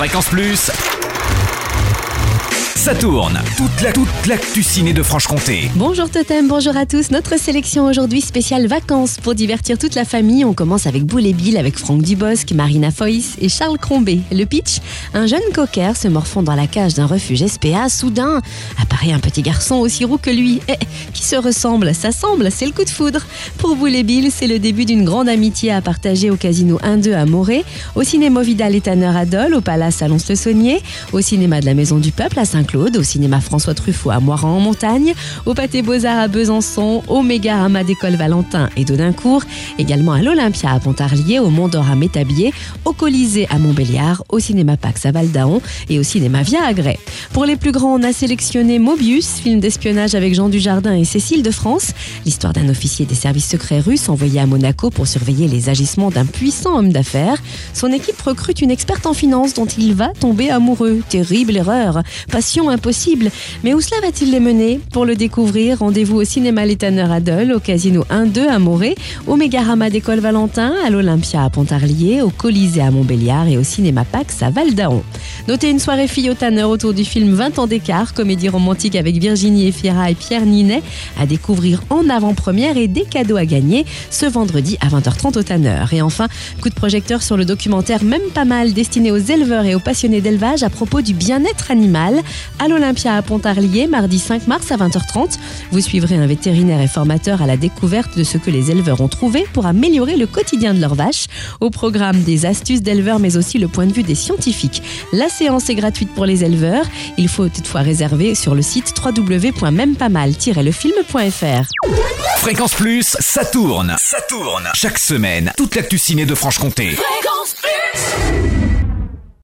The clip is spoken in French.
Fréquence Plus. Ça tourne. Toute la toute l'actu ciné de Franche-Comté. Bonjour Totem, bonjour à tous. Notre sélection aujourd'hui spéciale vacances pour divertir toute la famille. On commence avec Boule et Bill avec Franck Dubosc, Marina Foïs et Charles Crombé. Le pitch un jeune cocker se morfond dans la cage d'un refuge SPA. Soudain apparaît un petit garçon aussi roux que lui. Eh, qui se ressemble? Ça semble, c'est le coup de foudre. Pour Boule et Bill, c'est le début d'une grande amitié à partager au casino 1-2 à Morée, au cinéma Vidal et Tanner à Dole, au palace Salon-le-Saunier, au cinéma de la Maison du Peuple à Au cinéma François Truffaut à Moiran en montagne, au Pâté Beaux-Arts à Besançon, au Mégarama d'école Valentin et d'Audincourt, également à l'Olympia à Pontarlier, au Mont d'Or à Métabier, au Colisée à Montbéliard, au cinéma Pax à Val-d'Aon et au cinéma Via Agrès. Pour les plus grands, on a sélectionné Mobius, film d'espionnage avec Jean Dujardin et Cécile de France, l'histoire d'un officier des services secrets russes envoyé à Monaco pour surveiller les agissements d'un puissant homme d'affaires. Son équipe recrute une experte en finance dont il va tomber amoureux. Terrible erreur. Impossible. Mais où cela va-t-il les mener Pour le découvrir, rendez-vous au cinéma Tanner à au Casino 1-2 à Morée, au Mégarama d'École Valentin, à l'Olympia à Pontarlier, au Colisée à Montbéliard et au cinéma Pax à Val d'Aon. Notez une soirée fille au Tanner autour du film 20 ans d'écart, comédie romantique avec Virginie Efira et Pierre Ninet, à découvrir en avant-première et des cadeaux à gagner ce vendredi à 20h30 au Tanner. Et enfin, coup de projecteur sur le documentaire Même pas mal destiné aux éleveurs et aux passionnés d'élevage à propos du bien-être animal à l'Olympia à Pontarlier, mardi 5 mars à 20h30. Vous suivrez un vétérinaire et formateur à la découverte de ce que les éleveurs ont trouvé pour améliorer le quotidien de leurs vaches. Au programme des astuces d'éleveurs, mais aussi le point de vue des scientifiques. La séance est gratuite pour les éleveurs. Il faut toutefois réserver sur le site www.mêmepamal-lefilm.fr. Fréquence Plus, ça tourne. Ça tourne. Chaque semaine, toute l'actu ciné de Franche-Comté. Fréquence Plus